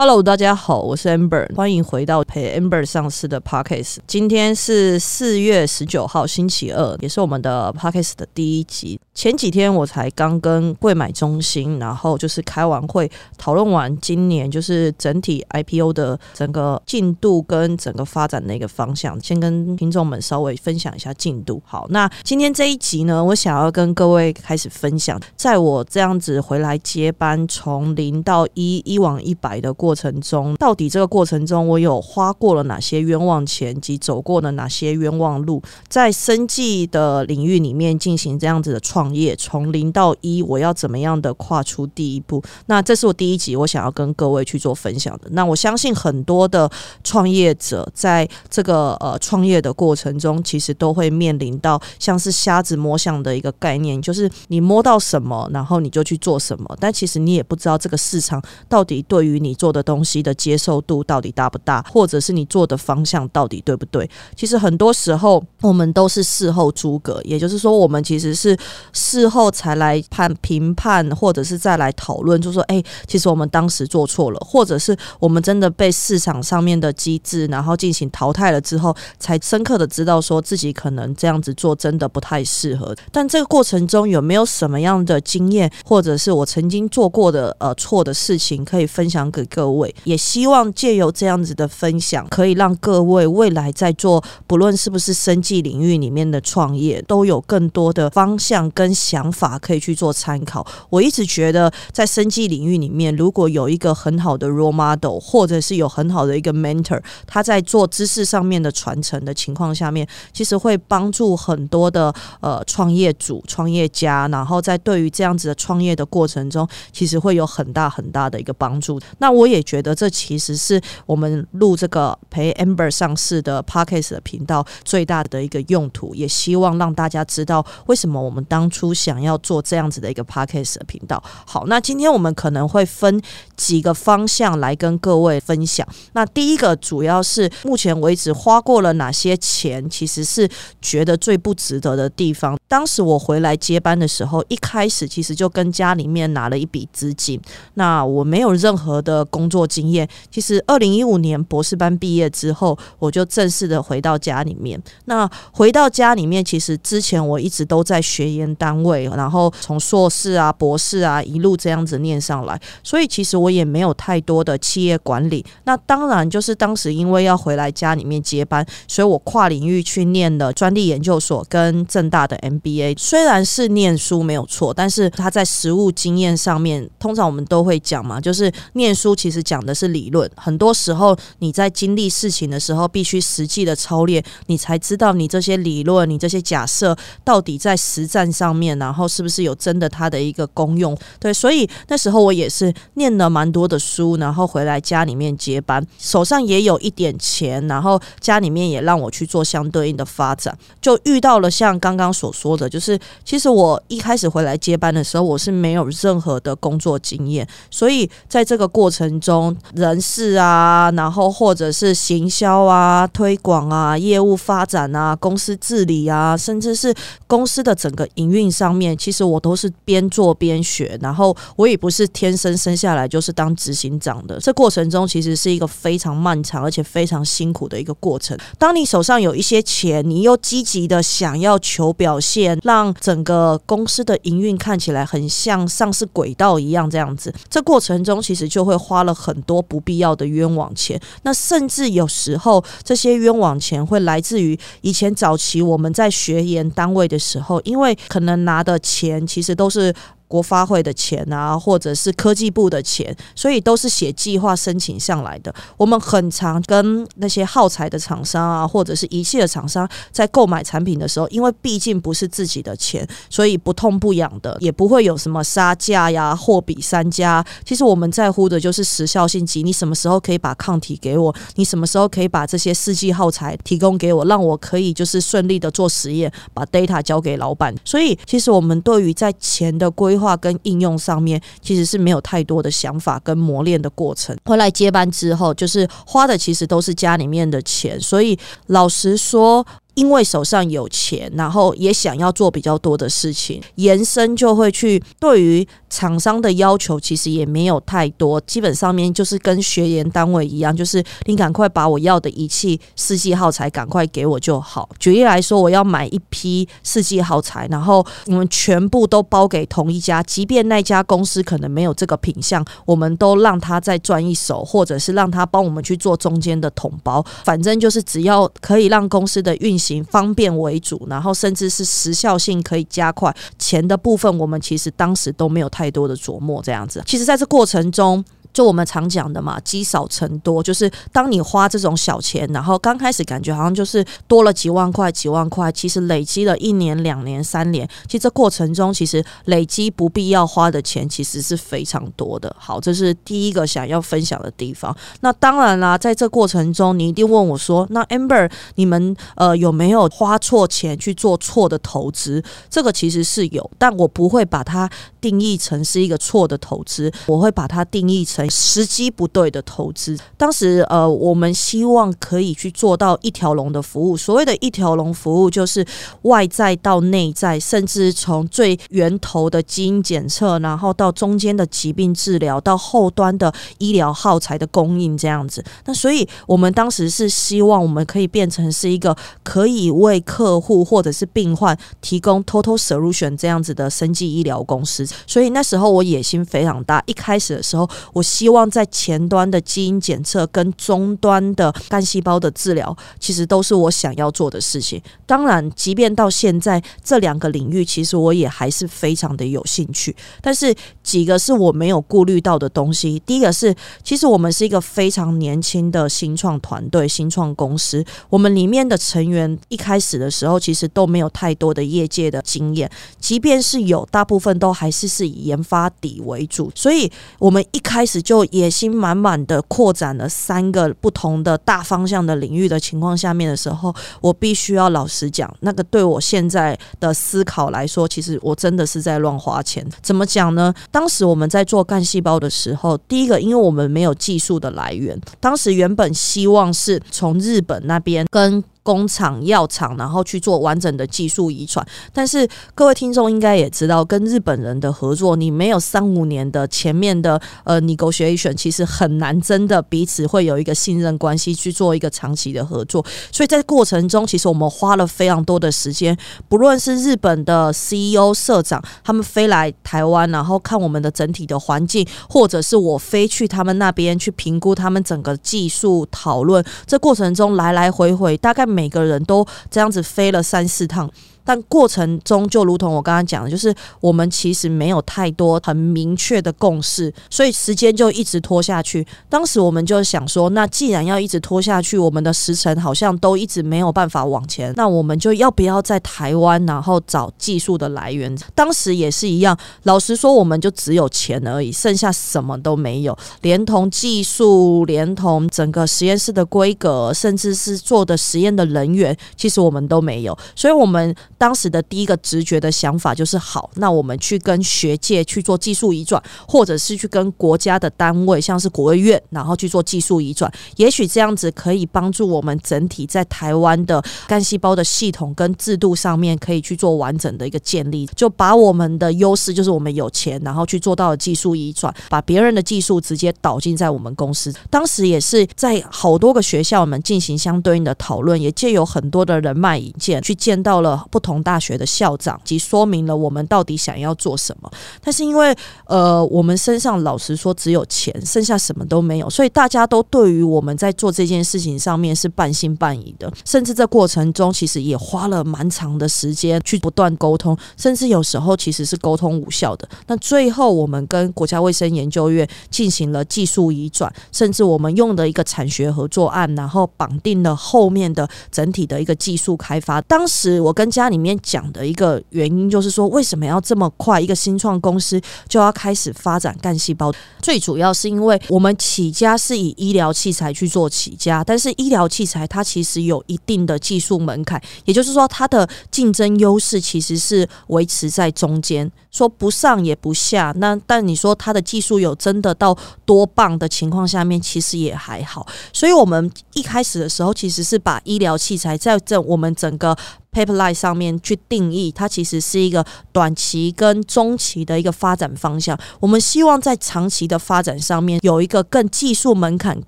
Hello，大家好，我是 Amber，欢迎回到陪 Amber 上市的 Podcast。今天是四月十九号，星期二，也是我们的 Podcast 的第一集。前几天我才刚跟贵买中心，然后就是开完会，讨论完今年就是整体 IPO 的整个进度跟整个发展的一个方向，先跟听众们稍微分享一下进度。好，那今天这一集呢，我想要跟各位开始分享，在我这样子回来接班，从零到一，一往一百的过。过程中，到底这个过程中我有花过了哪些冤枉钱，及走过了哪些冤枉路？在生计的领域里面进行这样子的创业，从零到一，我要怎么样的跨出第一步？那这是我第一集我想要跟各位去做分享的。那我相信很多的创业者在这个呃创业的过程中，其实都会面临到像是瞎子摸象的一个概念，就是你摸到什么，然后你就去做什么，但其实你也不知道这个市场到底对于你做的。的东西的接受度到底大不大，或者是你做的方向到底对不对？其实很多时候我们都是事后诸葛，也就是说，我们其实是事后才来判评判，或者是再来讨论，就说，哎，其实我们当时做错了，或者是我们真的被市场上面的机制然后进行淘汰了之后，才深刻的知道说自己可能这样子做真的不太适合。但这个过程中有没有什么样的经验，或者是我曾经做过的呃错的事情可以分享给各？各位也希望借由这样子的分享，可以让各位未来在做不论是不是生计领域里面的创业，都有更多的方向跟想法可以去做参考。我一直觉得，在生计领域里面，如果有一个很好的 role model，或者是有很好的一个 mentor，他在做知识上面的传承的情况下面，其实会帮助很多的呃创业主、创业家，然后在对于这样子的创业的过程中，其实会有很大很大的一个帮助。那我也。也觉得这其实是我们录这个陪 Amber 上市的 Podcast 的频道最大的一个用途，也希望让大家知道为什么我们当初想要做这样子的一个 Podcast 的频道。好，那今天我们可能会分几个方向来跟各位分享。那第一个主要是目前为止花过了哪些钱，其实是觉得最不值得的地方。当时我回来接班的时候，一开始其实就跟家里面拿了一笔资金，那我没有任何的工。作经验，其实二零一五年博士班毕业之后，我就正式的回到家里面。那回到家里面，其实之前我一直都在学研单位，然后从硕士啊、博士啊一路这样子念上来，所以其实我也没有太多的企业管理。那当然就是当时因为要回来家里面接班，所以我跨领域去念了专利研究所跟正大的 B A。虽然是念书没有错，但是他在实务经验上面，通常我们都会讲嘛，就是念书其实。讲的是理论，很多时候你在经历事情的时候，必须实际的操练，你才知道你这些理论、你这些假设到底在实战上面，然后是不是有真的它的一个功用。对，所以那时候我也是念了蛮多的书，然后回来家里面接班，手上也有一点钱，然后家里面也让我去做相对应的发展，就遇到了像刚刚所说的，就是其实我一开始回来接班的时候，我是没有任何的工作经验，所以在这个过程。中人事啊，然后或者是行销啊、推广啊、业务发展啊、公司治理啊，甚至是公司的整个营运上面，其实我都是边做边学。然后我也不是天生生下来就是当执行长的，这过程中其实是一个非常漫长而且非常辛苦的一个过程。当你手上有一些钱，你又积极的想要求表现，让整个公司的营运看起来很像上市轨道一样这样子，这过程中其实就会花。了很多不必要的冤枉钱，那甚至有时候这些冤枉钱会来自于以前早期我们在学研单位的时候，因为可能拿的钱其实都是。国发会的钱啊，或者是科技部的钱，所以都是写计划申请上来的。我们很常跟那些耗材的厂商啊，或者是仪器的厂商在购买产品的时候，因为毕竟不是自己的钱，所以不痛不痒的，也不会有什么杀价呀、货比三家。其实我们在乎的就是时效性及你什么时候可以把抗体给我，你什么时候可以把这些试剂耗材提供给我，让我可以就是顺利的做实验，把 data 交给老板。所以，其实我们对于在钱的规化跟应用上面其实是没有太多的想法跟磨练的过程。回来接班之后，就是花的其实都是家里面的钱，所以老实说。因为手上有钱，然后也想要做比较多的事情，延伸就会去对于厂商的要求其实也没有太多，基本上面就是跟学研单位一样，就是你赶快把我要的仪器四季耗材赶快给我就好。举例来说，我要买一批四季耗材，然后我们全部都包给同一家，即便那家公司可能没有这个品相，我们都让他再赚一手，或者是让他帮我们去做中间的统包。反正就是只要可以让公司的运行方便为主，然后甚至是时效性可以加快，钱的部分我们其实当时都没有太多的琢磨，这样子。其实，在这过程中。就我们常讲的嘛，积少成多，就是当你花这种小钱，然后刚开始感觉好像就是多了几万块、几万块，其实累积了一年、两年、三年，其实这过程中其实累积不必要花的钱其实是非常多的。好，这是第一个想要分享的地方。那当然啦，在这过程中，你一定问我说：“那 Amber，你们呃有没有花错钱去做错的投资？”这个其实是有，但我不会把它定义成是一个错的投资，我会把它定义成。时机不对的投资，当时呃，我们希望可以去做到一条龙的服务。所谓的一条龙服务，就是外在到内在，甚至从最源头的基因检测，然后到中间的疾病治疗，到后端的医疗耗材的供应这样子。那所以我们当时是希望我们可以变成是一个可以为客户或者是病患提供 total solution 这样子的生技医疗公司。所以那时候我野心非常大，一开始的时候我。希望在前端的基因检测跟终端的干细胞的治疗，其实都是我想要做的事情。当然，即便到现在这两个领域，其实我也还是非常的有兴趣。但是几个是我没有顾虑到的东西。第一个是，其实我们是一个非常年轻的新创团队、新创公司。我们里面的成员一开始的时候，其实都没有太多的业界的经验，即便是有，大部分都还是是以研发底为主。所以，我们一开始。就野心满满的扩展了三个不同的大方向的领域的情况下面的时候，我必须要老实讲，那个对我现在的思考来说，其实我真的是在乱花钱。怎么讲呢？当时我们在做干细胞的时候，第一个，因为我们没有技术的来源，当时原本希望是从日本那边跟。工厂、药厂，然后去做完整的技术遗传。但是各位听众应该也知道，跟日本人的合作，你没有三五年的前面的呃 negotiation，其实很难真的彼此会有一个信任关系去做一个长期的合作。所以在过程中，其实我们花了非常多的时间，不论是日本的 CEO 社长他们飞来台湾，然后看我们的整体的环境，或者是我飞去他们那边去评估他们整个技术讨论，这过程中来来回回大概。每个人都这样子飞了三四趟。但过程中就如同我刚刚讲的，就是我们其实没有太多很明确的共识，所以时间就一直拖下去。当时我们就想说，那既然要一直拖下去，我们的时程好像都一直没有办法往前，那我们就要不要在台湾，然后找技术的来源？当时也是一样，老实说，我们就只有钱而已，剩下什么都没有，连同技术，连同整个实验室的规格，甚至是做的实验的人员，其实我们都没有，所以我们。当时的第一个直觉的想法就是好，那我们去跟学界去做技术移转，或者是去跟国家的单位，像是国卫院，然后去做技术移转，也许这样子可以帮助我们整体在台湾的干细胞的系统跟制度上面可以去做完整的一个建立，就把我们的优势就是我们有钱，然后去做到技术移转，把别人的技术直接导进在我们公司。当时也是在好多个学校我们进行相对应的讨论，也借有很多的人脉引荐，去见到了不同。同大学的校长，及说明了我们到底想要做什么。但是因为呃，我们身上老实说只有钱，剩下什么都没有，所以大家都对于我们在做这件事情上面是半信半疑的。甚至在过程中，其实也花了蛮长的时间去不断沟通，甚至有时候其实是沟通无效的。那最后，我们跟国家卫生研究院进行了技术移转，甚至我们用的一个产学合作案，然后绑定了后面的整体的一个技术开发。当时我跟家里。里面讲的一个原因就是说，为什么要这么快？一个新创公司就要开始发展干细胞？最主要是因为我们起家是以医疗器材去做起家，但是医疗器材它其实有一定的技术门槛，也就是说，它的竞争优势其实是维持在中间，说不上也不下。那但你说它的技术有真的到多棒的情况下面，其实也还好。所以我们一开始的时候，其实是把医疗器材在这我们整个 paper line 上面去定义，它其实是一个短期跟中期的一个发展方向。我们希望在长期的发展上面有一个更技术门槛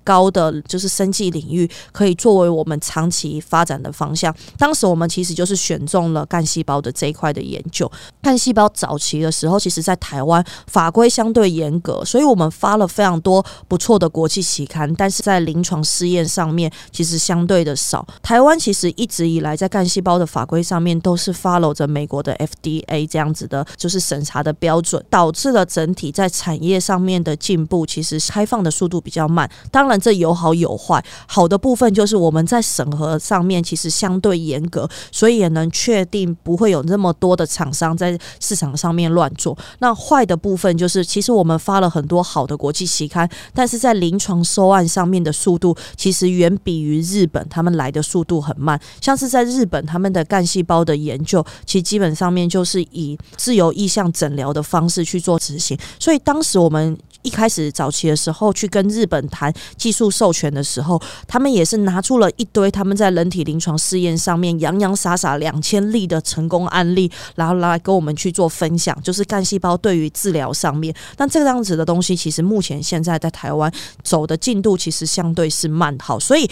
高的，就是生技领域，可以作为我们长期发展的方向。当时我们其实就是选中了干细胞的这一块的研究。干细胞早期的时候，其实在台湾法规相对严格，所以我们发了非常多不错的国际期刊，但是在临床试验上面其实相对的少。台湾其实一直以来在干细胞的法规上面都是 follow 着美国的 FDA 这样子的，就是审查的标准，导致了整体在产业上面的进步其实开放的速度比较慢。当然这有好有坏，好的部分就是我们在审核上面其实相对严格，所以也能确定不会有那么多的厂商在市场上面乱做。那坏的部分就是，其实我们发了很多好的国际期刊，但是在临床收案上面的速度其实远比于日本，他们来的速度很慢。像是在日本，他们的干细胞的研究，其实基本上面就是以自由意向诊疗的方式去做执行。所以当时我们。一开始早期的时候，去跟日本谈技术授权的时候，他们也是拿出了一堆他们在人体临床试验上面洋洋洒洒两千例的成功案例，然后来跟我们去做分享，就是干细胞对于治疗上面。但这个样子的东西，其实目前现在在台湾走的进度其实相对是慢，好，所以。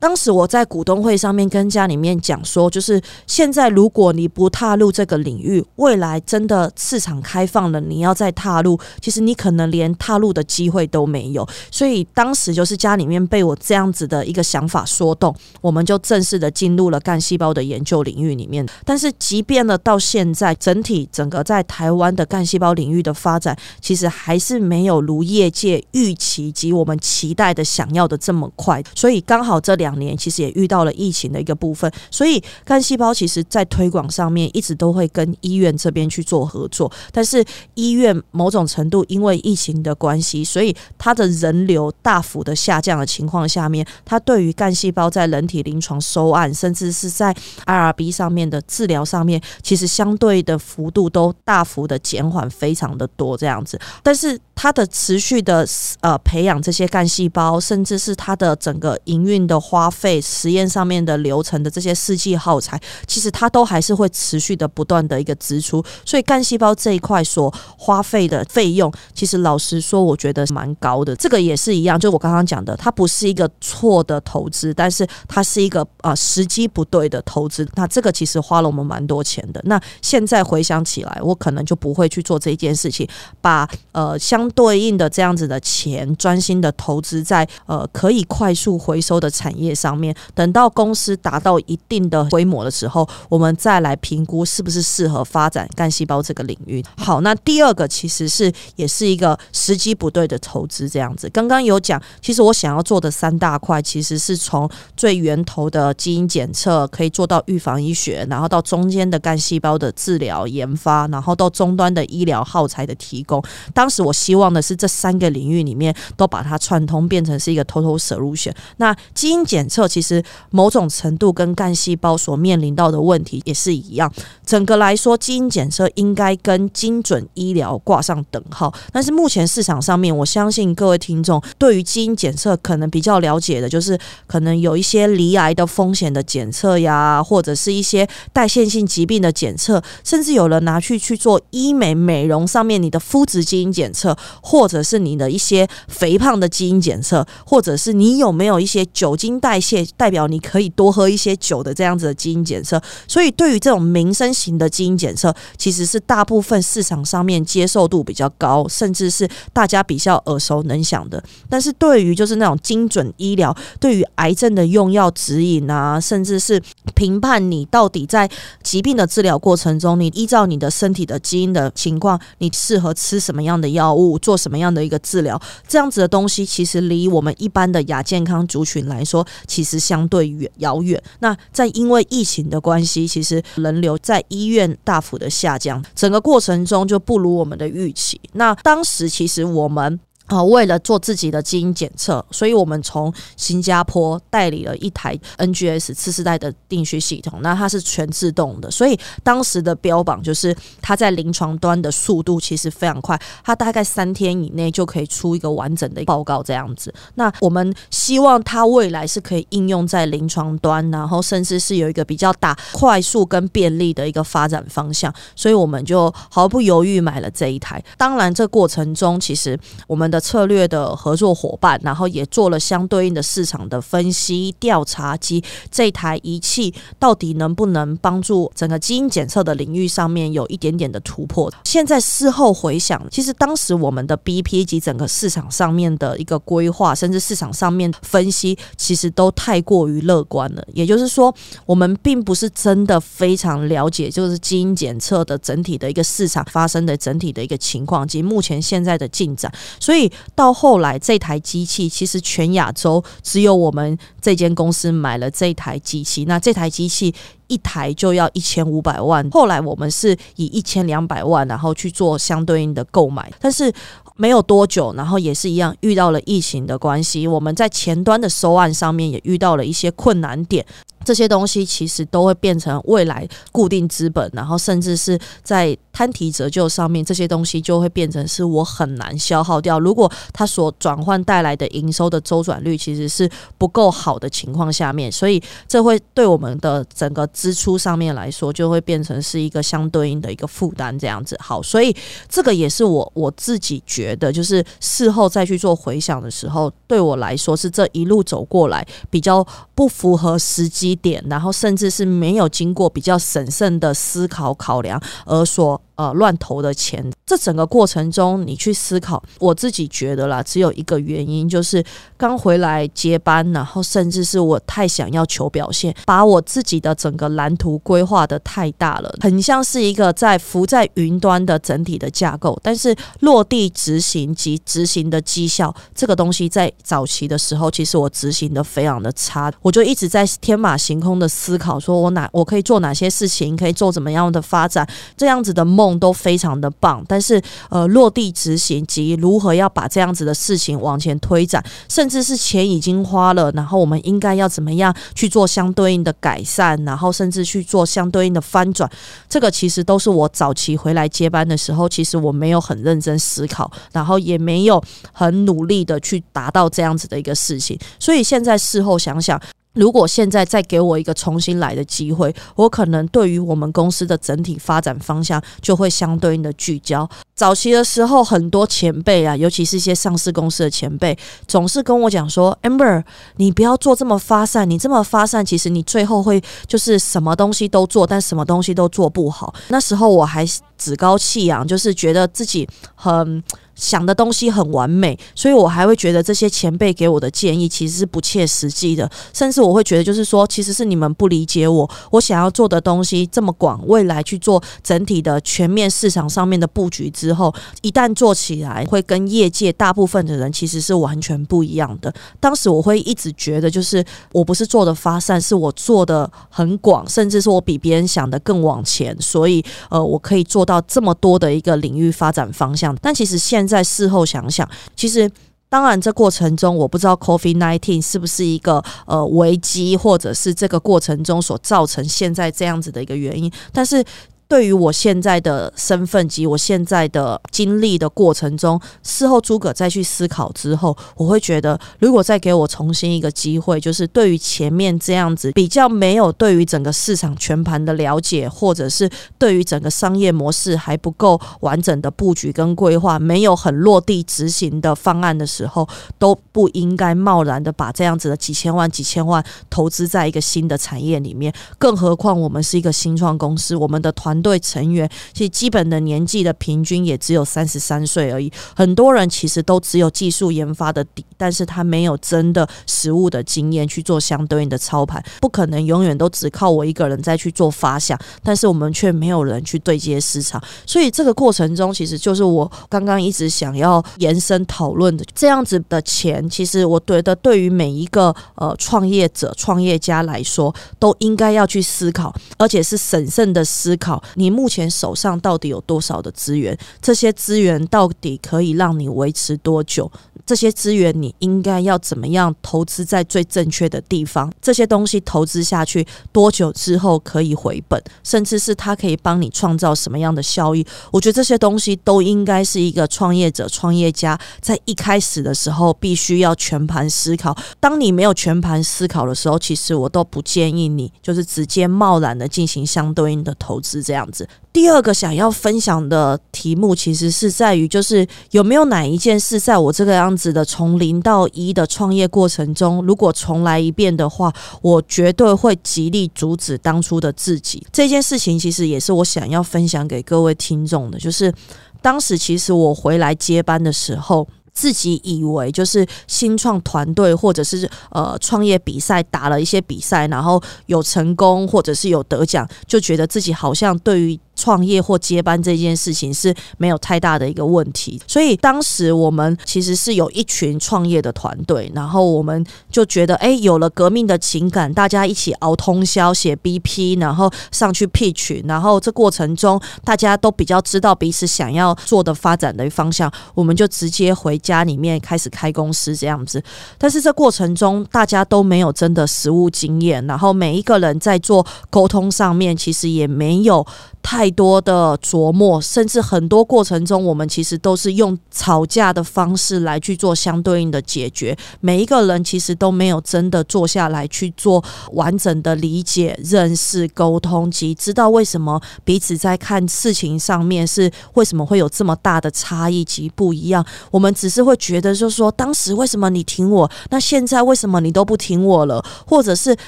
当时我在股东会上面跟家里面讲说，就是现在如果你不踏入这个领域，未来真的市场开放了，你要再踏入，其实你可能连踏入的机会都没有。所以当时就是家里面被我这样子的一个想法说动，我们就正式的进入了干细胞的研究领域里面。但是即便呢到现在，整体整个在台湾的干细胞领域的发展，其实还是没有如业界预期及我们期待的想要的这么快。所以刚好这两。两年其实也遇到了疫情的一个部分，所以干细胞其实在推广上面一直都会跟医院这边去做合作，但是医院某种程度因为疫情的关系，所以它的人流大幅的下降的情况下面，它对于干细胞在人体临床收案，甚至是在 IRB 上面的治疗上面，其实相对的幅度都大幅的减缓，非常的多这样子，但是。它的持续的呃培养这些干细胞，甚至是它的整个营运的花花费、实验上面的流程的这些试剂耗材，其实它都还是会持续的不断的一个支出。所以干细胞这一块所花费的费用，其实老实说，我觉得蛮高的。这个也是一样，就我刚刚讲的，它不是一个错的投资，但是它是一个啊时机不对的投资。那这个其实花了我们蛮多钱的。那现在回想起来，我可能就不会去做这一件事情，把呃相对应的这样子的钱，专心的投资在呃可以快速回收的产业上面。等到公司达到一定的规模的时候，我们再来评估是不是适合发展干细胞这个领域。好，那第二个其实是也是一个时机不对的投资，这样子。刚刚有讲，其实我想要做的三大块，其实是从最源头的基因检测，可以做到预防医学，然后到中间的干细胞的治疗研发，然后到终端的医疗耗材的提供。当时我希望。的是这三个领域里面都把它串通，变成是一个 total solution。那基因检检测其实某种程度跟干细胞所面临到的问题也是一样。整个来说，基因检测应该跟精准医疗挂上等号。但是目前市场上面，我相信各位听众对于基因检测可能比较了解的，就是可能有一些离癌的风险的检测呀，或者是一些代谢性疾病的检测，甚至有人拿去去做医美美容上面你的肤质基因检测。或者是你的一些肥胖的基因检测，或者是你有没有一些酒精代谢，代表你可以多喝一些酒的这样子的基因检测。所以，对于这种民生型的基因检测，其实是大部分市场上面接受度比较高，甚至是大家比较耳熟能详的。但是对于就是那种精准医疗，对于癌症的用药指引啊，甚至是评判你到底在疾病的治疗过程中，你依照你的身体的基因的情况，你适合吃什么样的药物。做什么样的一个治疗？这样子的东西，其实离我们一般的亚健康族群来说，其实相对远遥远。那在因为疫情的关系，其实人流在医院大幅的下降，整个过程中就不如我们的预期。那当时其实我们。啊，为了做自己的基因检测，所以我们从新加坡代理了一台 NGS 次世代的定序系统，那它是全自动的，所以当时的标榜就是它在临床端的速度其实非常快，它大概三天以内就可以出一个完整的报告这样子。那我们希望它未来是可以应用在临床端，然后甚至是有一个比较大、快速跟便利的一个发展方向，所以我们就毫不犹豫买了这一台。当然，这过程中其实我们的策略的合作伙伴，然后也做了相对应的市场的分析调查及这台仪器到底能不能帮助整个基因检测的领域上面有一点点的突破。现在事后回想，其实当时我们的 BP 及整个市场上面的一个规划，甚至市场上面分析，其实都太过于乐观了。也就是说，我们并不是真的非常了解，就是基因检测的整体的一个市场发生的整体的一个情况及目前现在的进展。所以到后来，这台机器其实全亚洲只有我们这间公司买了这台机器。那这台机器。一台就要一千五百万，后来我们是以一千两百万，然后去做相对应的购买，但是没有多久，然后也是一样遇到了疫情的关系，我们在前端的收案上面也遇到了一些困难点。这些东西其实都会变成未来固定资本，然后甚至是在摊提折旧上面，这些东西就会变成是我很难消耗掉。如果它所转换带来的营收的周转率其实是不够好的情况下面，所以这会对我们的整个支出上面来说，就会变成是一个相对应的一个负担这样子。好，所以这个也是我我自己觉觉得，就是事后再去做回想的时候，对我来说是这一路走过来比较不符合时机。点，然后甚至是没有经过比较审慎的思考考量而说。呃，乱投的钱，这整个过程中，你去思考，我自己觉得啦，只有一个原因，就是刚回来接班，然后甚至是我太想要求表现，把我自己的整个蓝图规划的太大了，很像是一个在浮在云端的整体的架构，但是落地执行及执行的绩效，这个东西在早期的时候，其实我执行的非常的差，我就一直在天马行空的思考，说我哪我可以做哪些事情，可以做怎么样的发展，这样子的梦。都非常的棒，但是呃，落地执行及如何要把这样子的事情往前推展，甚至是钱已经花了，然后我们应该要怎么样去做相对应的改善，然后甚至去做相对应的翻转，这个其实都是我早期回来接班的时候，其实我没有很认真思考，然后也没有很努力的去达到这样子的一个事情，所以现在事后想想。如果现在再给我一个重新来的机会，我可能对于我们公司的整体发展方向就会相对应的聚焦。早期的时候，很多前辈啊，尤其是一些上市公司的前辈，总是跟我讲说：“Amber，你不要做这么发散，你这么发散，其实你最后会就是什么东西都做，但什么东西都做不好。”那时候我还趾高气扬，就是觉得自己很。想的东西很完美，所以我还会觉得这些前辈给我的建议其实是不切实际的，甚至我会觉得就是说，其实是你们不理解我，我想要做的东西这么广，未来去做整体的全面市场上面的布局之后，一旦做起来，会跟业界大部分的人其实是完全不一样的。当时我会一直觉得，就是我不是做的发散，是我做的很广，甚至是我比别人想的更往前，所以呃，我可以做到这么多的一个领域发展方向。但其实现在事后想想，其实当然，这过程中我不知道 COVID nineteen 是不是一个呃危机，或者是这个过程中所造成现在这样子的一个原因，但是。对于我现在的身份及我现在的经历的过程中，事后诸葛再去思考之后，我会觉得，如果再给我重新一个机会，就是对于前面这样子比较没有对于整个市场全盘的了解，或者是对于整个商业模式还不够完整的布局跟规划，没有很落地执行的方案的时候，都不应该贸然的把这样子的几千万、几千万投资在一个新的产业里面。更何况我们是一个新创公司，我们的团团。队成员其实基本的年纪的平均也只有三十三岁而已，很多人其实都只有技术研发的底，但是他没有真的实物的经验去做相对应的操盘，不可能永远都只靠我一个人在去做发想，但是我们却没有人去对接市场，所以这个过程中其实就是我刚刚一直想要延伸讨论的，这样子的钱，其实我觉得对于每一个呃创业者、创业家来说，都应该要去思考，而且是审慎的思考。你目前手上到底有多少的资源？这些资源到底可以让你维持多久？这些资源你应该要怎么样投资在最正确的地方？这些东西投资下去多久之后可以回本？甚至是它可以帮你创造什么样的效益？我觉得这些东西都应该是一个创业者、创业家在一开始的时候必须要全盘思考。当你没有全盘思考的时候，其实我都不建议你就是直接贸然的进行相对应的投资这样子。第二个想要分享的题目，其实是在于，就是有没有哪一件事，在我这个样子的从零到一的创业过程中，如果重来一遍的话，我绝对会极力阻止当初的自己。这件事情其实也是我想要分享给各位听众的，就是当时其实我回来接班的时候。自己以为就是新创团队或者是呃创业比赛打了一些比赛，然后有成功或者是有得奖，就觉得自己好像对于。创业或接班这件事情是没有太大的一个问题，所以当时我们其实是有一群创业的团队，然后我们就觉得，哎，有了革命的情感，大家一起熬通宵写 BP，然后上去 pitch，然后这过程中大家都比较知道彼此想要做的发展的方向，我们就直接回家里面开始开公司这样子。但是这过程中大家都没有真的实务经验，然后每一个人在做沟通上面其实也没有太。多的琢磨，甚至很多过程中，我们其实都是用吵架的方式来去做相对应的解决。每一个人其实都没有真的坐下来去做完整的理解、认识、沟通及知道为什么彼此在看事情上面是为什么会有这么大的差异及不一样。我们只是会觉得，就是说当时为什么你听我，那现在为什么你都不听我了？或者是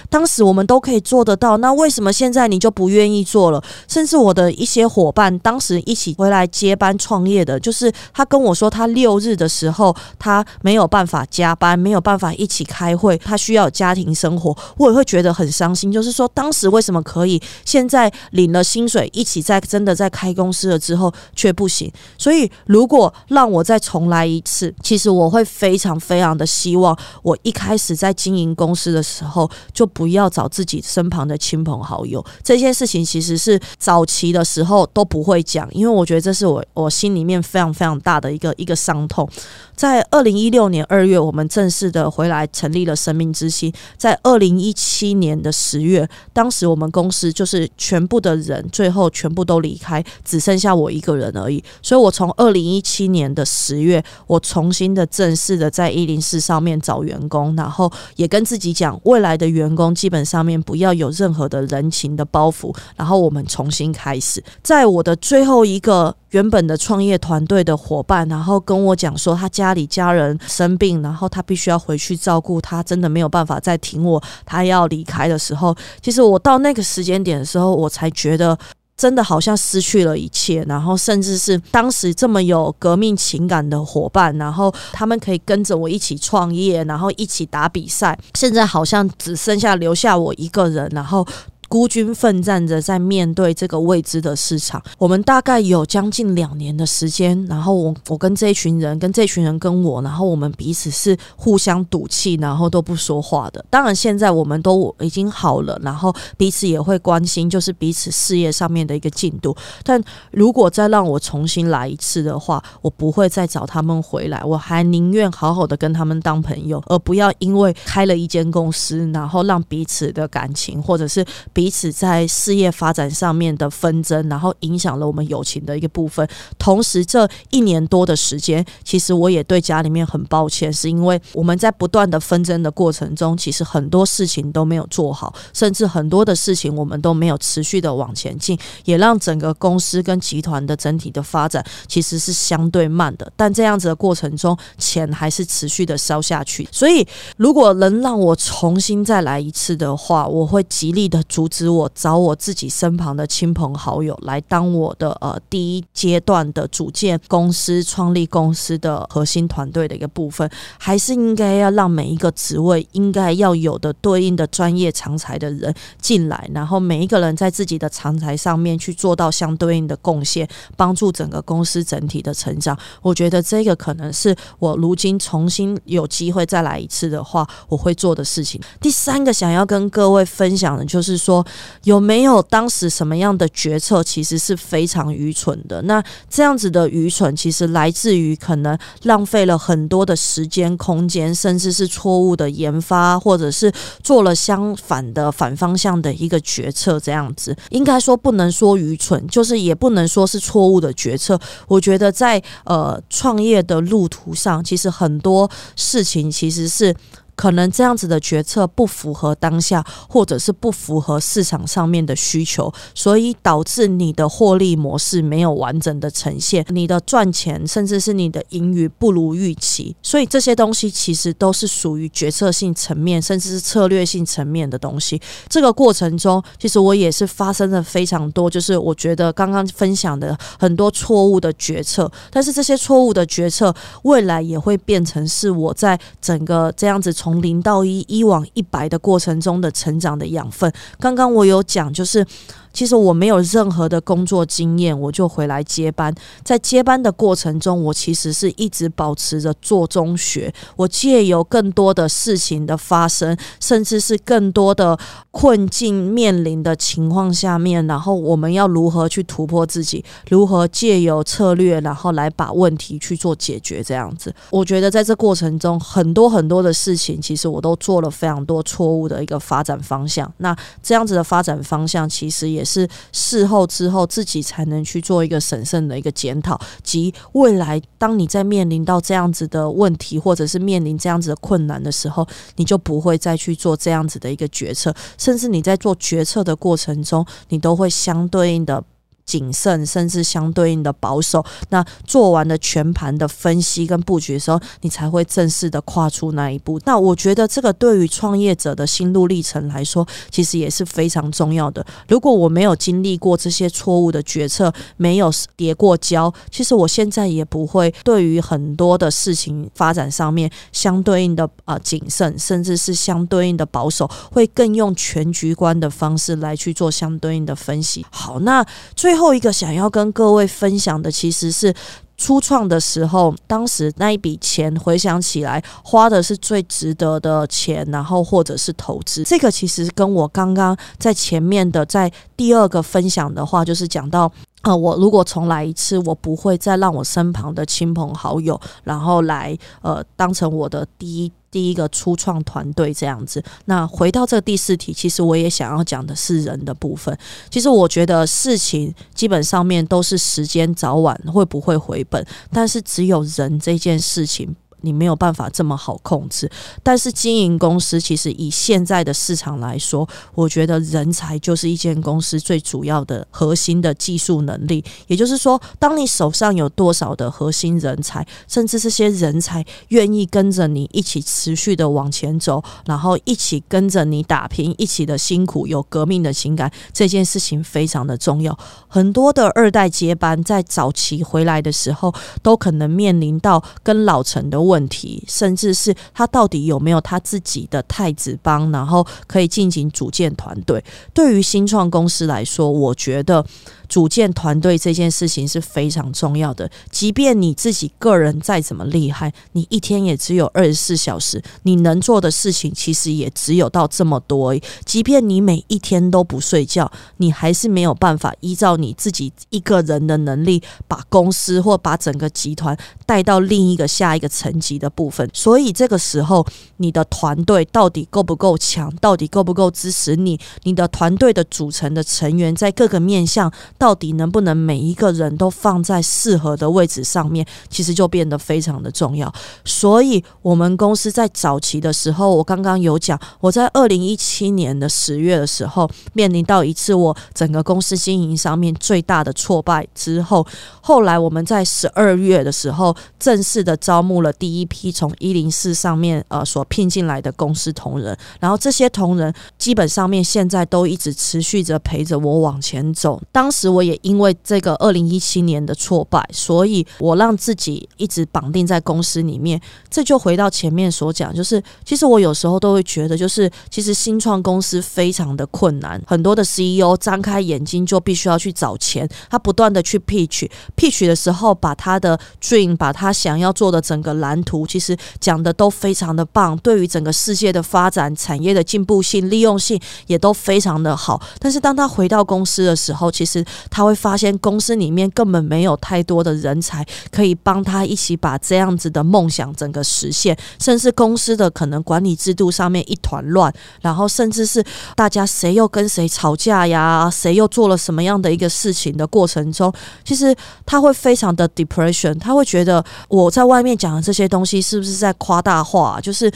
当时我们都可以做得到，那为什么现在你就不愿意做了？甚至我的。一些伙伴当时一起回来接班创业的，就是他跟我说，他六日的时候他没有办法加班，没有办法一起开会，他需要家庭生活，我也会觉得很伤心。就是说，当时为什么可以，现在领了薪水，一起在真的在开公司了之后却不行？所以，如果让我再重来一次，其实我会非常非常的希望，我一开始在经营公司的时候，就不要找自己身旁的亲朋好友。这件事情其实是早期的。时候都不会讲，因为我觉得这是我我心里面非常非常大的一个一个伤痛。在二零一六年二月，我们正式的回来成立了生命之星。在二零一七年的十月，当时我们公司就是全部的人最后全部都离开，只剩下我一个人而已。所以我从二零一七年的十月，我重新的正式的在一零四上面找员工，然后也跟自己讲，未来的员工基本上面不要有任何的人情的包袱，然后我们重新开。在我的最后一个原本的创业团队的伙伴，然后跟我讲说，他家里家人生病，然后他必须要回去照顾，他真的没有办法再挺我，他要离开的时候，其实我到那个时间点的时候，我才觉得真的好像失去了一切，然后甚至是当时这么有革命情感的伙伴，然后他们可以跟着我一起创业，然后一起打比赛，现在好像只剩下留下我一个人，然后。孤军奋战着在面对这个未知的市场，我们大概有将近两年的时间，然后我我跟这一群人，跟这群人跟我，然后我们彼此是互相赌气，然后都不说话的。当然现在我们都已经好了，然后彼此也会关心，就是彼此事业上面的一个进度。但如果再让我重新来一次的话，我不会再找他们回来，我还宁愿好好的跟他们当朋友，而不要因为开了一间公司，然后让彼此的感情或者是彼。彼此在事业发展上面的纷争，然后影响了我们友情的一个部分。同时，这一年多的时间，其实我也对家里面很抱歉，是因为我们在不断的纷争的过程中，其实很多事情都没有做好，甚至很多的事情我们都没有持续的往前进，也让整个公司跟集团的整体的发展其实是相对慢的。但这样子的过程中，钱还是持续的烧下去。所以，如果能让我重新再来一次的话，我会极力的阻。指我找我自己身旁的亲朋好友来当我的呃第一阶段的组建公司、创立公司的核心团队的一个部分，还是应该要让每一个职位应该要有的对应的专业长才的人进来，然后每一个人在自己的长才上面去做到相对应的贡献，帮助整个公司整体的成长。我觉得这个可能是我如今重新有机会再来一次的话，我会做的事情。第三个想要跟各位分享的就是说。有没有当时什么样的决策其实是非常愚蠢的？那这样子的愚蠢，其实来自于可能浪费了很多的时间、空间，甚至是错误的研发，或者是做了相反的反方向的一个决策。这样子，应该说不能说愚蠢，就是也不能说是错误的决策。我觉得在呃创业的路途上，其实很多事情其实是。可能这样子的决策不符合当下，或者是不符合市场上面的需求，所以导致你的获利模式没有完整的呈现，你的赚钱甚至是你的盈余不如预期。所以这些东西其实都是属于决策性层面，甚至是策略性层面的东西。这个过程中，其实我也是发生了非常多，就是我觉得刚刚分享的很多错误的决策，但是这些错误的决策未来也会变成是我在整个这样子。从从零到一，一往一百的过程中的成长的养分。刚刚我有讲，就是。其实我没有任何的工作经验，我就回来接班。在接班的过程中，我其实是一直保持着做中学。我借由更多的事情的发生，甚至是更多的困境面临的情况下面，然后我们要如何去突破自己？如何借由策略，然后来把问题去做解决？这样子，我觉得在这过程中，很多很多的事情，其实我都做了非常多错误的一个发展方向。那这样子的发展方向，其实也。也是事后之后自己才能去做一个审慎的一个检讨，及未来当你在面临到这样子的问题，或者是面临这样子的困难的时候，你就不会再去做这样子的一个决策，甚至你在做决策的过程中，你都会相对应的。谨慎，甚至相对应的保守。那做完了全盘的分析跟布局的时候，你才会正式的跨出那一步。那我觉得这个对于创业者的心路历程来说，其实也是非常重要的。如果我没有经历过这些错误的决策，没有跌过跤，其实我现在也不会对于很多的事情发展上面相对应的啊谨慎，甚至是相对应的保守，会更用全局观的方式来去做相对应的分析。好，那最最后一个想要跟各位分享的，其实是初创的时候，当时那一笔钱回想起来，花的是最值得的钱，然后或者是投资。这个其实跟我刚刚在前面的在第二个分享的话，就是讲到啊，我如果重来一次，我不会再让我身旁的亲朋好友，然后来呃当成我的第一。第一个初创团队这样子，那回到这第四题，其实我也想要讲的是人的部分。其实我觉得事情基本上面都是时间早晚会不会回本，但是只有人这件事情。你没有办法这么好控制，但是经营公司其实以现在的市场来说，我觉得人才就是一间公司最主要的核心的技术能力。也就是说，当你手上有多少的核心人才，甚至这些人才愿意跟着你一起持续的往前走，然后一起跟着你打拼，一起的辛苦，有革命的情感，这件事情非常的重要。很多的二代接班在早期回来的时候，都可能面临到跟老陈的问。问题，甚至是他到底有没有他自己的太子帮，然后可以进行组建团队。对于新创公司来说，我觉得。组建团队这件事情是非常重要的。即便你自己个人再怎么厉害，你一天也只有二十四小时，你能做的事情其实也只有到这么多。即便你每一天都不睡觉，你还是没有办法依照你自己一个人的能力，把公司或把整个集团带到另一个下一个层级的部分。所以这个时候，你的团队到底够不够强？到底够不够支持你？你的团队的组成的成员在各个面向。到底能不能每一个人都放在适合的位置上面，其实就变得非常的重要。所以，我们公司在早期的时候，我刚刚有讲，我在二零一七年的十月的时候，面临到一次我整个公司经营上面最大的挫败之后，后来我们在十二月的时候正式的招募了第一批从一零四上面呃所聘进来的公司同仁，然后这些同仁基本上面现在都一直持续着陪着我往前走。当时。我也因为这个二零一七年的挫败，所以我让自己一直绑定在公司里面。这就回到前面所讲，就是其实我有时候都会觉得，就是其实新创公司非常的困难。很多的 CEO 张开眼睛就必须要去找钱，他不断的去 pitch，pitch 的时候把他的 dream，把他想要做的整个蓝蓝图，其实讲的都非常的棒，对于整个世界的发展、产业的进步性、利用性也都非常的好。但是当他回到公司的时候，其实他会发现公司里面根本没有太多的人才可以帮他一起把这样子的梦想整个实现，甚至公司的可能管理制度上面一团乱，然后甚至是大家谁又跟谁吵架呀，谁又做了什么样的一个事情的过程中，其实他会非常的 depression，他会觉得我在外面讲的这些东西是不是在夸大化，就是。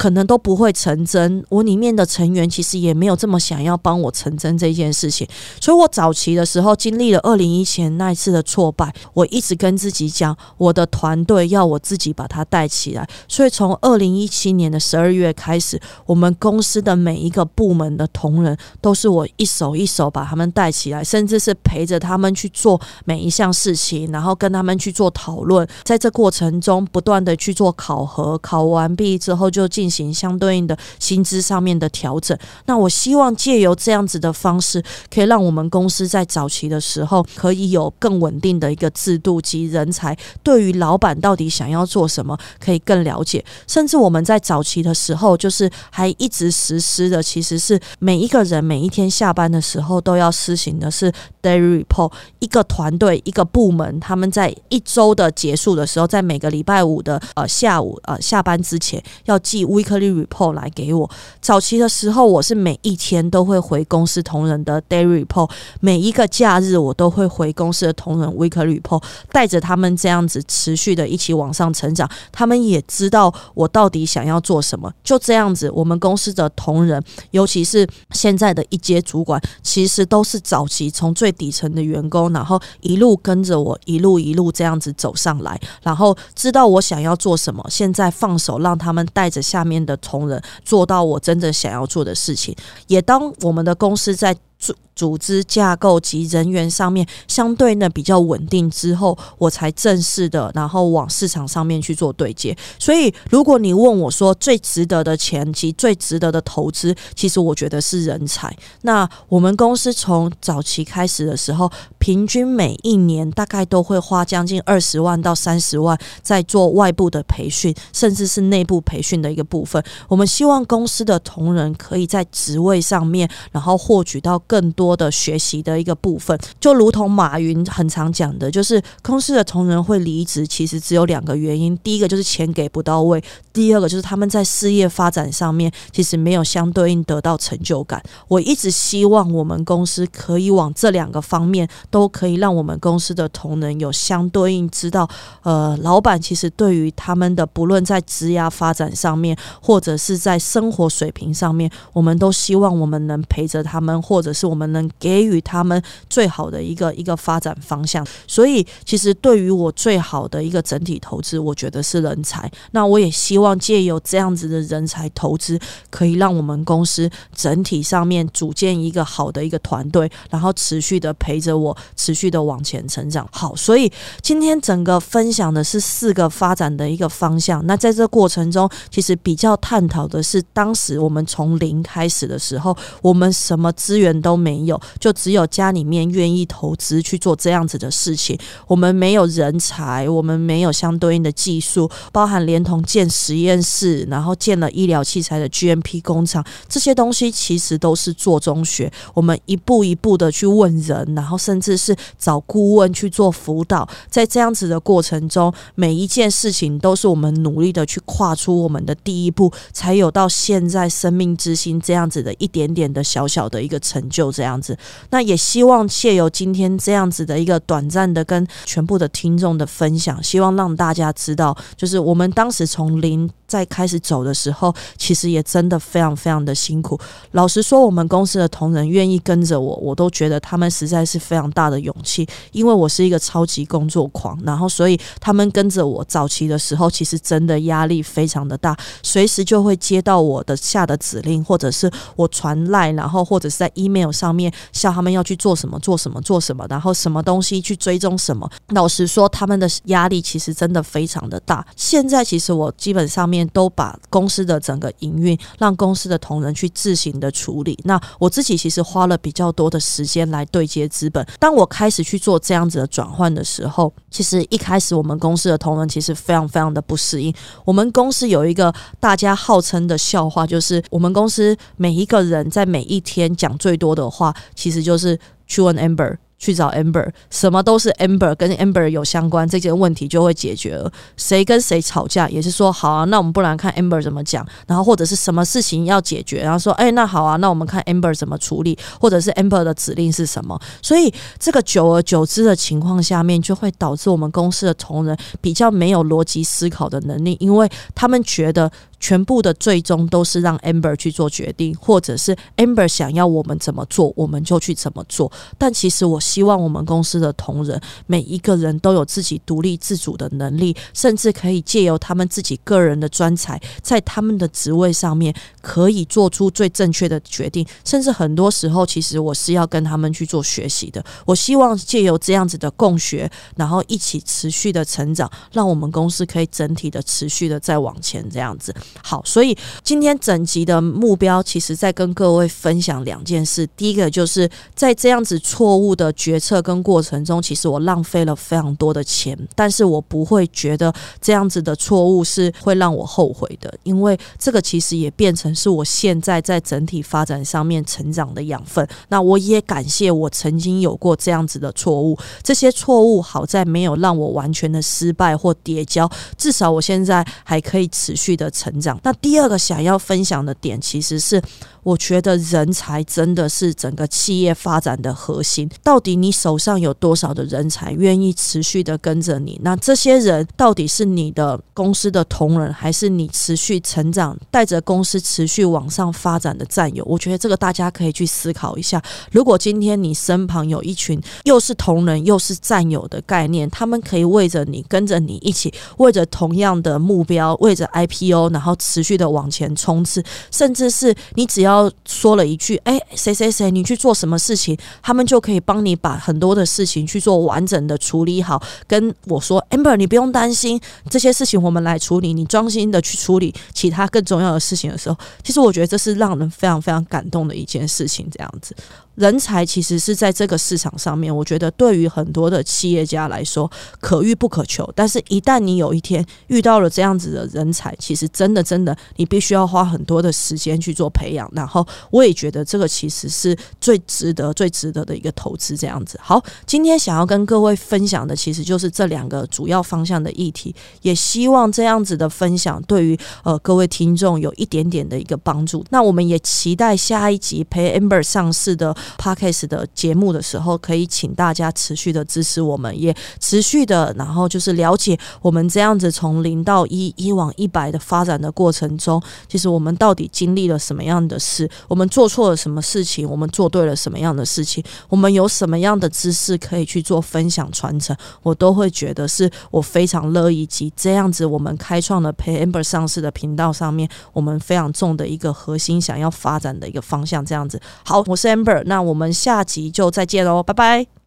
可能都不会成真。我里面的成员其实也没有这么想要帮我成真这件事情，所以我早期的时候经历了二零一七年那一次的挫败，我一直跟自己讲，我的团队要我自己把它带起来。所以从二零一七年的十二月开始，我们公司的每一个部门的同仁都是我一手一手把他们带起来，甚至是陪着他们去做每一项事情，然后跟他们去做讨论，在这过程中不断的去做考核，考完毕之后就进。行相对应的薪资上面的调整，那我希望借由这样子的方式，可以让我们公司在早期的时候可以有更稳定的一个制度及人才，对于老板到底想要做什么可以更了解。甚至我们在早期的时候，就是还一直实施的，其实是每一个人每一天下班的时候都要施行的是 daily report。一个团队一个部门，他们在一周的结束的时候，在每个礼拜五的呃下午呃下班之前要寄。weekly report 来给我。早期的时候，我是每一天都会回公司同仁的 day report，每一个假日我都会回公司的同仁 weekly report，带着他们这样子持续的一起往上成长。他们也知道我到底想要做什么。就这样子，我们公司的同仁，尤其是现在的一阶主管，其实都是早期从最底层的员工，然后一路跟着我，一路一路这样子走上来，然后知道我想要做什么。现在放手让他们带着下面。的同仁做到我真正想要做的事情，也当我们的公司在做。组织架构及人员上面相对呢比较稳定之后，我才正式的然后往市场上面去做对接。所以，如果你问我说最值得的钱及最值得的投资，其实我觉得是人才。那我们公司从早期开始的时候，平均每一年大概都会花将近二十万到三十万在做外部的培训，甚至是内部培训的一个部分。我们希望公司的同仁可以在职位上面，然后获取到。更多的学习的一个部分，就如同马云很常讲的，就是公司的同仁会离职，其实只有两个原因：第一个就是钱给不到位，第二个就是他们在事业发展上面其实没有相对应得到成就感。我一直希望我们公司可以往这两个方面，都可以让我们公司的同仁有相对应知道，呃，老板其实对于他们的不论在职业发展上面，或者是在生活水平上面，我们都希望我们能陪着他们，或者。是我们能给予他们最好的一个一个发展方向，所以其实对于我最好的一个整体投资，我觉得是人才。那我也希望借由这样子的人才投资，可以让我们公司整体上面组建一个好的一个团队，然后持续的陪着我，持续的往前成长。好，所以今天整个分享的是四个发展的一个方向。那在这过程中，其实比较探讨的是当时我们从零开始的时候，我们什么资源都。没有，就只有家里面愿意投资去做这样子的事情。我们没有人才，我们没有相对应的技术，包含连同建实验室，然后建了医疗器材的 GMP 工厂，这些东西其实都是做中学。我们一步一步的去问人，然后甚至是找顾问去做辅导，在这样子的过程中，每一件事情都是我们努力的去跨出我们的第一步，才有到现在生命之星这样子的一点点的小小的一个成。就这样这样子，那也希望借由今天这样子的一个短暂的跟全部的听众的分享，希望让大家知道，就是我们当时从零。在开始走的时候，其实也真的非常非常的辛苦。老实说，我们公司的同仁愿意跟着我，我都觉得他们实在是非常大的勇气。因为我是一个超级工作狂，然后所以他们跟着我早期的时候，其实真的压力非常的大，随时就会接到我的下的指令，或者是我传赖，然后或者是在 email 上面叫他们要去做什么做什么做什么，然后什么东西去追踪什么。老实说，他们的压力其实真的非常的大。现在其实我基本上面。都把公司的整个营运让公司的同仁去自行的处理。那我自己其实花了比较多的时间来对接资本。当我开始去做这样子的转换的时候，其实一开始我们公司的同仁其实非常非常的不适应。我们公司有一个大家号称的笑话，就是我们公司每一个人在每一天讲最多的话，其实就是去问 Amber。去找 Amber，什么都是 Amber 跟 Amber 有相关，这件问题就会解决了。谁跟谁吵架，也是说好啊，那我们不然看 Amber 怎么讲，然后或者是什么事情要解决，然后说哎，那好啊，那我们看 Amber 怎么处理，或者是 Amber 的指令是什么。所以这个久而久之的情况下面，就会导致我们公司的同仁比较没有逻辑思考的能力，因为他们觉得。全部的最终都是让 Amber 去做决定，或者是 Amber 想要我们怎么做，我们就去怎么做。但其实我希望我们公司的同仁每一个人都有自己独立自主的能力，甚至可以借由他们自己个人的专才，在他们的职位上面可以做出最正确的决定。甚至很多时候，其实我是要跟他们去做学习的。我希望借由这样子的共学，然后一起持续的成长，让我们公司可以整体的持续的再往前这样子。好，所以今天整集的目标，其实在跟各位分享两件事。第一个就是在这样子错误的决策跟过程中，其实我浪费了非常多的钱，但是我不会觉得这样子的错误是会让我后悔的，因为这个其实也变成是我现在在整体发展上面成长的养分。那我也感谢我曾经有过这样子的错误，这些错误好在没有让我完全的失败或跌跤，至少我现在还可以持续的成。长。那第二个想要分享的点，其实是。我觉得人才真的是整个企业发展的核心。到底你手上有多少的人才愿意持续的跟着你？那这些人到底是你的公司的同仁，还是你持续成长、带着公司持续往上发展的战友？我觉得这个大家可以去思考一下。如果今天你身旁有一群又是同仁又是战友的概念，他们可以为着你跟着你一起，为着同样的目标，为着 IPO，然后持续的往前冲刺，甚至是你只要。要说了一句，哎，谁谁谁，你去做什么事情，他们就可以帮你把很多的事情去做完整的处理好。跟我说，amber，你不用担心这些事情，我们来处理。你专心的去处理其他更重要的事情的时候，其实我觉得这是让人非常非常感动的一件事情。这样子。人才其实是在这个市场上面，我觉得对于很多的企业家来说可遇不可求。但是，一旦你有一天遇到了这样子的人才，其实真的真的，你必须要花很多的时间去做培养。然后，我也觉得这个其实是最值得、最值得的一个投资。这样子，好，今天想要跟各位分享的，其实就是这两个主要方向的议题。也希望这样子的分享对于呃各位听众有一点点的一个帮助。那我们也期待下一集陪 Amber 上市的。Podcast 的节目的时候，可以请大家持续的支持我们，也持续的，然后就是了解我们这样子从零到一、一往一百的发展的过程中，其实我们到底经历了什么样的事？我们做错了什么事情？我们做对了什么样的事情？我们有什么样的知识可以去做分享传承？我都会觉得是我非常乐意及这样子，我们开创了陪 Amber 上市的频道上面，我们非常重的一个核心想要发展的一个方向。这样子，好，我是 Amber 那。我们下集就再见喽，拜拜。